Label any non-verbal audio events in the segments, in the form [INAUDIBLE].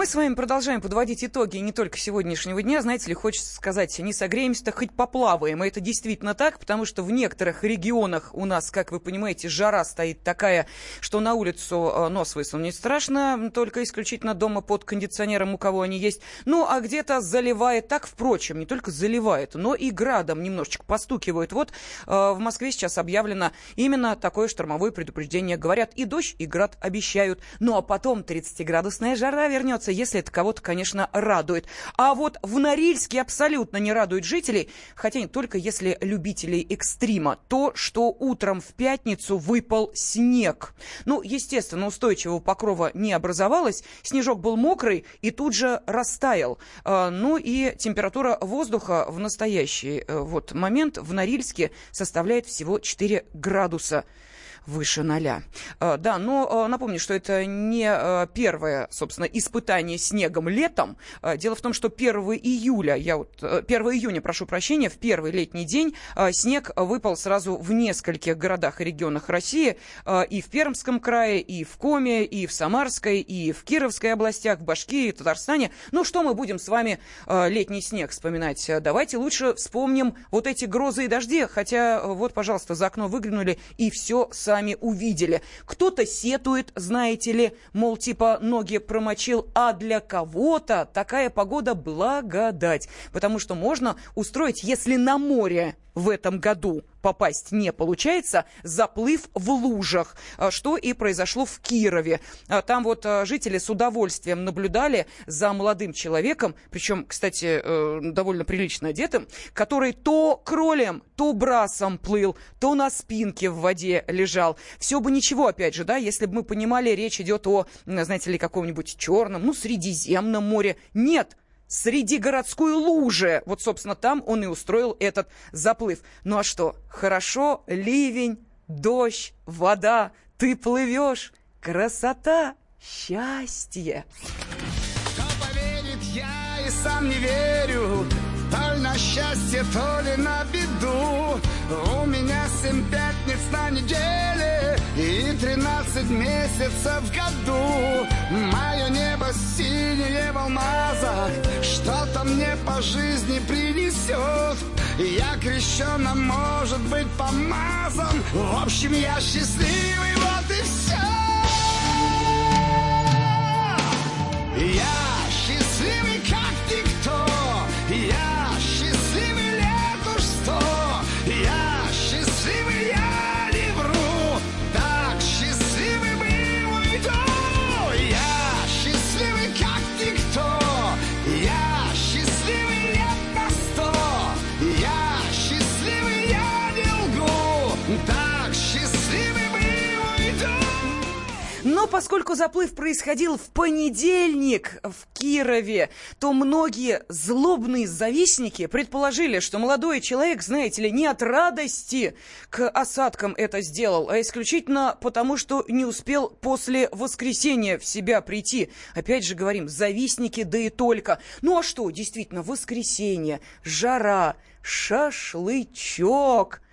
Мы с вами продолжаем подводить итоги не только сегодняшнего дня. Знаете ли, хочется сказать, не согреемся-то, хоть поплаваем. И это действительно так, потому что в некоторых регионах у нас, как вы понимаете, жара стоит такая, что на улицу э, нос высунуть страшно, только исключительно дома под кондиционером, у кого они есть. Ну, а где-то заливает так, впрочем, не только заливает, но и градом немножечко постукивает. Вот э, в Москве сейчас объявлено именно такое штормовое предупреждение. Говорят, и дождь, и град обещают. Ну, а потом 30-градусная жара вернется ситуация, если это кого-то, конечно, радует. А вот в Норильске абсолютно не радует жителей, хотя не только если любителей экстрима, то, что утром в пятницу выпал снег. Ну, естественно, устойчивого покрова не образовалось, снежок был мокрый и тут же растаял. А, ну и температура воздуха в настоящий э, вот момент в Норильске составляет всего 4 градуса выше ноля. А, да, но а, напомню, что это не а, первое, собственно, испытание снегом летом. Дело в том, что 1 июля, я вот, 1 июня, прошу прощения, в первый летний день снег выпал сразу в нескольких городах и регионах России, и в Пермском крае, и в Коме, и в Самарской, и в Кировской областях, в Башкирии, Татарстане. Ну, что мы будем с вами летний снег вспоминать? Давайте лучше вспомним вот эти грозы и дожди, хотя вот, пожалуйста, за окно выглянули, и все сами увидели. Кто-то сетует, знаете ли, мол, типа ноги промочил, а для кого-то такая погода благодать. Потому что можно устроить, если на море в этом году попасть не получается, заплыв в лужах, а, что и произошло в Кирове. А, там вот а, жители с удовольствием наблюдали за молодым человеком, причем, кстати, э, довольно прилично одетым, который то кролем, то брасом плыл, то на спинке в воде лежал. Все бы ничего, опять же, да, если бы мы понимали, речь идет о, знаете ли, каком-нибудь черном, ну, Средиземном море. Нет, среди городской лужи. Вот, собственно, там он и устроил этот заплыв. Ну а что, хорошо, ливень, дождь, вода, ты плывешь, красота, счастье. Кто поверит, я и сам не верю, то ли на счастье, то ли на беду. У меня семь пятниц на тринадцать месяцев в году. Мое небо синее в алмазах, что-то мне по жизни принесет. Я крещеным, может быть, помазан. В общем, я счастливый, поскольку заплыв происходил в понедельник в Кирове, то многие злобные завистники предположили, что молодой человек, знаете ли, не от радости к осадкам это сделал, а исключительно потому, что не успел после воскресенья в себя прийти. Опять же говорим, завистники, да и только. Ну а что, действительно, воскресенье, жара, шашлычок –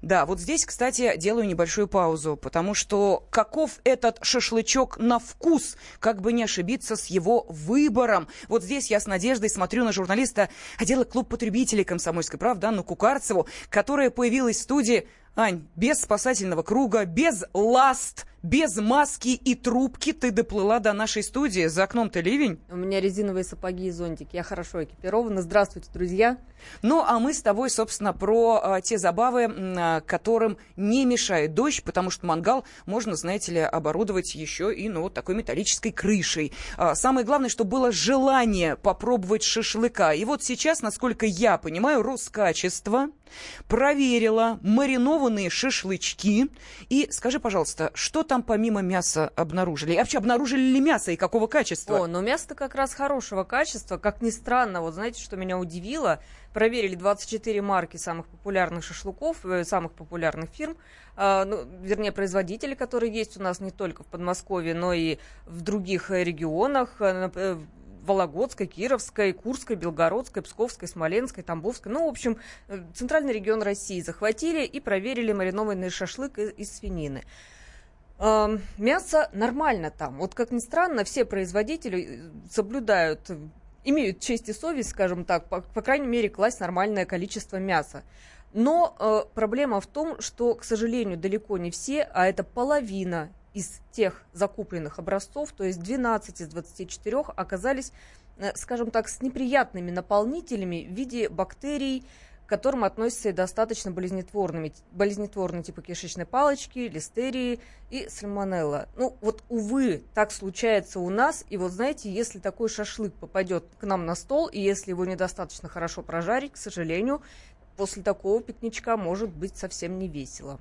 да, вот здесь, кстати, делаю небольшую паузу, потому что каков этот шашлычок на вкус, как бы не ошибиться с его выбором. Вот здесь я с надеждой смотрю на журналиста отдела клуб потребителей комсомольской правды Анну Кукарцеву, которая появилась в студии Ань, без спасательного круга, без ласт, без маски и трубки ты доплыла до нашей студии. За окном-то ливень. У меня резиновые сапоги и зонтик. Я хорошо экипирована. Здравствуйте, друзья. Ну, а мы с тобой, собственно, про а, те забавы, а, которым не мешает дождь, потому что мангал можно, знаете ли, оборудовать еще и, ну, вот такой металлической крышей. А, самое главное, что было желание попробовать шашлыка. И вот сейчас, насколько я понимаю, Роскачество проверила маринованные шашлычки. И скажи, пожалуйста, что там помимо мяса обнаружили? И вообще, обнаружили ли мясо и какого качества? О, ну мясо-то как раз хорошего качества. Как ни странно, вот знаете, что меня удивило? Проверили 24 марки самых популярных шашлыков, э, самых популярных фирм. Uh, ну, вернее, производители, которые есть у нас не только в Подмосковье, но и в других регионах. Э, Вологодской, Кировской, Курской, Белгородской, Псковской, Смоленской, Тамбовской. Ну, в общем, э, центральный регион России захватили и проверили маринованный шашлык из, свинины. Э, мясо нормально там. Вот как ни странно, все производители э, соблюдают имеют честь и совесть, скажем так, по, по крайней мере, класть нормальное количество мяса. Но э, проблема в том, что, к сожалению, далеко не все, а это половина из тех закупленных образцов, то есть 12 из 24 оказались, э, скажем так, с неприятными наполнителями в виде бактерий, к которым относятся и достаточно болезнетворными, болезнетворные типа кишечной палочки, листерии и сальмонелла. Ну, вот, увы, так случается у нас. И вот, знаете, если такой шашлык попадет к нам на стол, и если его недостаточно хорошо прожарить, к сожалению, после такого пикничка может быть совсем не весело.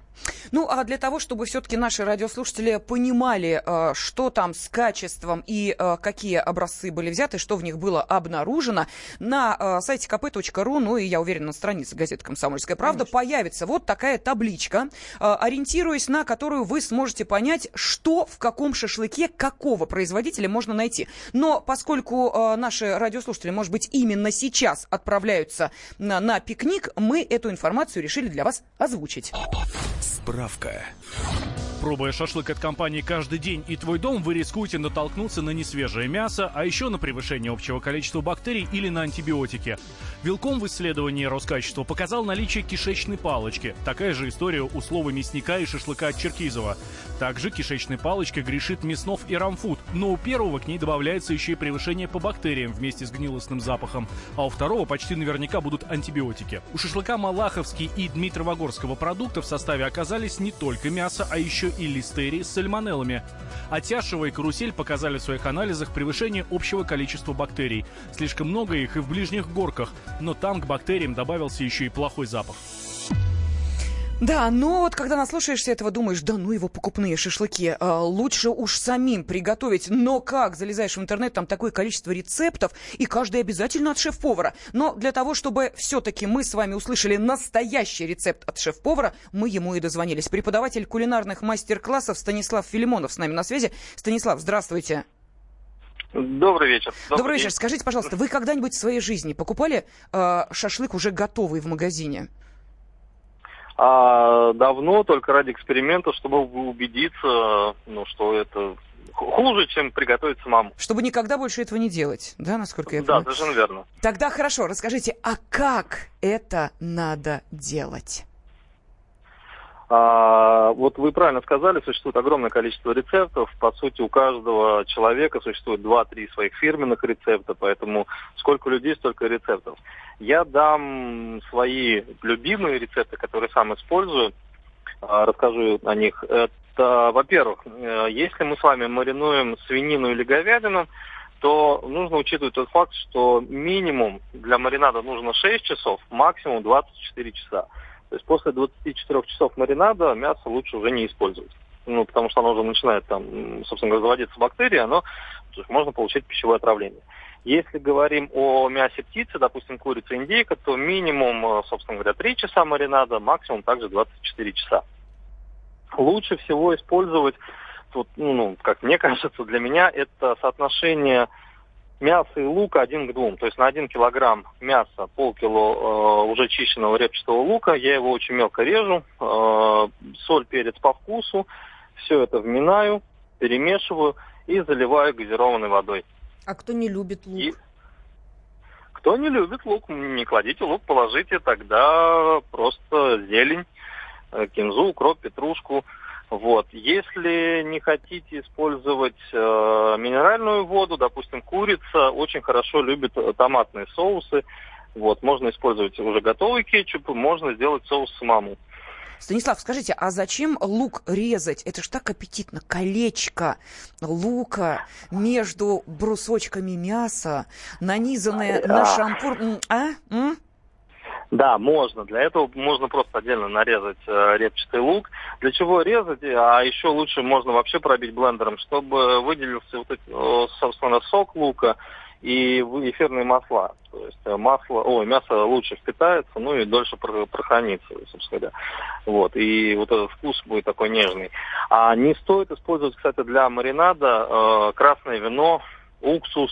Ну, а для того, чтобы все-таки наши радиослушатели понимали, э, что там с качеством и э, какие образцы были взяты, что в них было обнаружено, на э, сайте kp.ru, ну и я уверена, на странице газеты «Комсомольская правда» Конечно. появится вот такая табличка, ориентируясь на которую вы сможете понять, что в каком шашлыке какого производителя можно найти. Но поскольку наши радиослушатели, может быть, именно сейчас отправляются на, на пикник, мы эту информацию решили для вас озвучить. Справка. Пробуя шашлык от компании каждый день и твой дом, вы рискуете натолкнуться на несвежее мясо, а еще на превышение общего количества бактерий или на антибиотики. Вилком в исследовании Роскачества показал наличие кишечной палочки. Такая же история у слова мясника и шашлыка от Черкизова. Также кишечной палочкой грешит Мяснов и Рамфуд, но у первого к ней добавляется еще и превышение по бактериям вместе с гнилостным запахом, а у второго почти наверняка будут антибиотики. У шашлыка Малаховский и Дмитровогорского продукта в составе оказались не только мясо, а еще и листерии с сальмонеллами. А Тяшева и Карусель показали в своих анализах превышение общего количества бактерий. Слишком много их и в ближних горках, но там к бактериям добавился еще и плохой запах. Да, но вот когда наслушаешься этого, думаешь, да ну его покупные шашлыки, а, лучше уж самим приготовить. Но как? Залезаешь в интернет, там такое количество рецептов, и каждый обязательно от шеф-повара. Но для того, чтобы все-таки мы с вами услышали настоящий рецепт от шеф-повара, мы ему и дозвонились. Преподаватель кулинарных мастер-классов Станислав Филимонов с нами на связи. Станислав, здравствуйте. Добрый вечер. Добрый, Добрый вечер. Скажите, пожалуйста, вы когда-нибудь в своей жизни покупали э, шашлык уже готовый в магазине? А давно, только ради эксперимента, чтобы убедиться, ну, что это хуже, чем приготовить самому. Чтобы никогда больше этого не делать, да, насколько я понимаю? Да, совершенно верно. Тогда хорошо, расскажите, а как это надо делать? А, вот вы правильно сказали, существует огромное количество рецептов. По сути, у каждого человека существует 2-3 своих фирменных рецепта, поэтому сколько людей, столько рецептов. Я дам свои любимые рецепты, которые сам использую. А, расскажу о них. Это, во-первых, э, если мы с вами маринуем свинину или говядину, то нужно учитывать тот факт, что минимум для маринада нужно 6 часов, максимум 24 часа. То есть после 24 часов маринада мясо лучше уже не использовать. Ну, потому что оно уже начинает там, собственно говоря, заводиться бактерии, оно то есть можно получить пищевое отравление. Если говорим о мясе птицы, допустим, курица, индейка, то минимум, э, собственно говоря, 3 часа маринада, максимум также 24 часа. Лучше всего использовать, вот, ну, ну, как мне [LAUGHS] кажется, для меня это соотношение мяса и лука один к двум. То есть на один килограмм мяса полкило э, уже чищенного репчатого лука. Я его очень мелко режу. Э, соль, перец по вкусу. Все это вминаю, перемешиваю и заливаю газированной водой. А кто не любит лук? И... Кто не любит лук, не кладите лук, положите тогда просто зелень, э, кинзу, укроп, петрушку. Вот. Если не хотите использовать э, минеральную воду, допустим, курица очень хорошо любит томатные соусы. Вот, можно использовать уже готовый кетчуп, можно сделать соус самому. Станислав, скажите, а зачем лук резать? Это ж так аппетитно. Колечко лука между брусочками мяса, нанизанное на шампур. А? М? Да, можно. Для этого можно просто отдельно нарезать э, репчатый лук. Для чего резать? А еще лучше можно вообще пробить блендером, чтобы выделился вот, э, собственно, сок лука и эфирные масла. То есть э, масло, ой, мясо лучше впитается, ну и дольше прохранится, собственно говоря. Вот, и вот этот вкус будет такой нежный. А не стоит использовать, кстати, для маринада э, красное вино, уксус,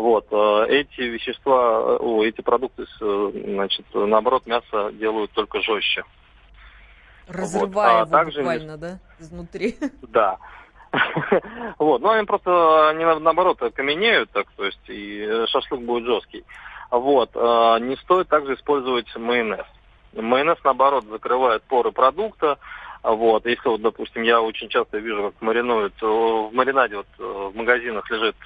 Вот, э, эти вещества, о, эти продукты, значит, наоборот, мясо делают только жестче. Разрывая вот. а его также... буквально, да, изнутри? [LAUGHS] Да. [LAUGHS] Вот, ну они просто, они наоборот каменеют, так, то есть, и шашлык будет жесткий. Вот, не стоит также использовать майонез. Майонез, наоборот, закрывает поры продукта, вот, если вот, допустим, я очень часто вижу, как маринуют, в маринаде вот в магазинах лежит,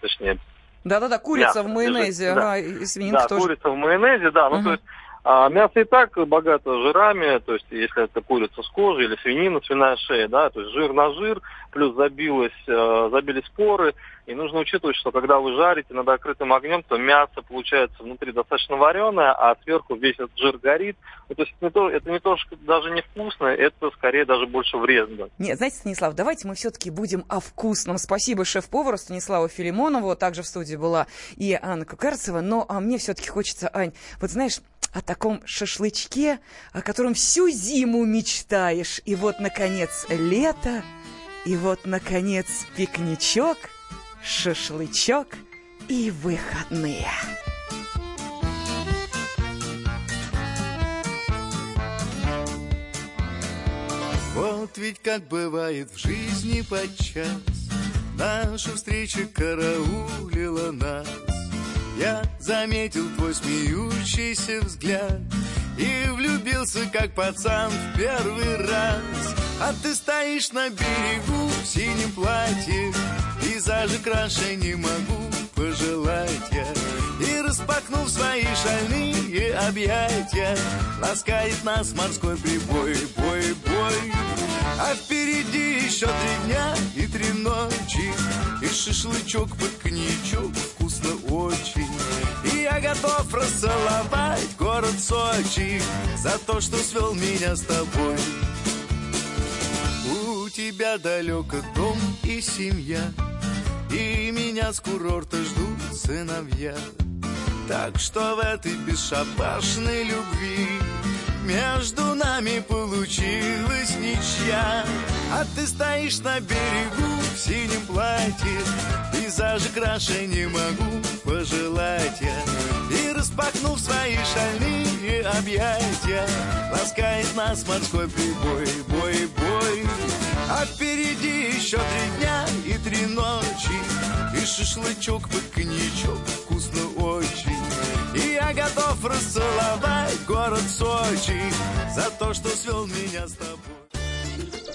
точнее, да-да-да, курица в майонезе, ага, и свининка да, тоже. курица в майонезе, да, ну uh-huh. то есть а мясо и так богато жирами, то есть если это курица с кожей или свинина, свиная шея, да, то есть жир на жир, плюс забилось, э, забили споры, и нужно учитывать, что когда вы жарите над открытым огнем, то мясо получается внутри достаточно вареное, а сверху весь этот жир горит. Ну, то есть это не то, это не то, что даже не вкусно, это скорее даже больше вредно. Нет, знаете, Станислав, давайте мы все-таки будем о вкусном. Спасибо шеф-повару Станиславу Филимонову, также в студии была и Анна Кукарцева, но а мне все-таки хочется, Ань, вот знаешь, о таком шашлычке, о котором всю зиму мечтаешь. И вот, наконец, лето, и вот, наконец, пикничок, шашлычок и выходные. Вот ведь как бывает в жизни подчас Наша встреча караулила нас я заметил твой смеющийся взгляд И влюбился, как пацан, в первый раз. А ты стоишь на берегу в синем платье Пейзажи краше не могу пожелать я. И распахнув свои шальные объятия Ласкает нас морской прибой, бой, бой. А впереди еще три дня шашлычок под коньячок вкусно очень. И я готов расцеловать город Сочи За то, что свел меня с тобой. У тебя далеко дом и семья И меня с курорта ждут сыновья. Так что в этой бесшабашной любви между нами получилась ничья. А ты стоишь на берегу в синем платье Пейзажи краше не могу пожелать я. И распахнув свои шальные объятия Ласкает нас морской прибой, бой, бой. А впереди еще три дня и три ночи И шашлычок под коньячок вкусно очень. И я готов расцеловать город Сочи За то, что свел меня с тобой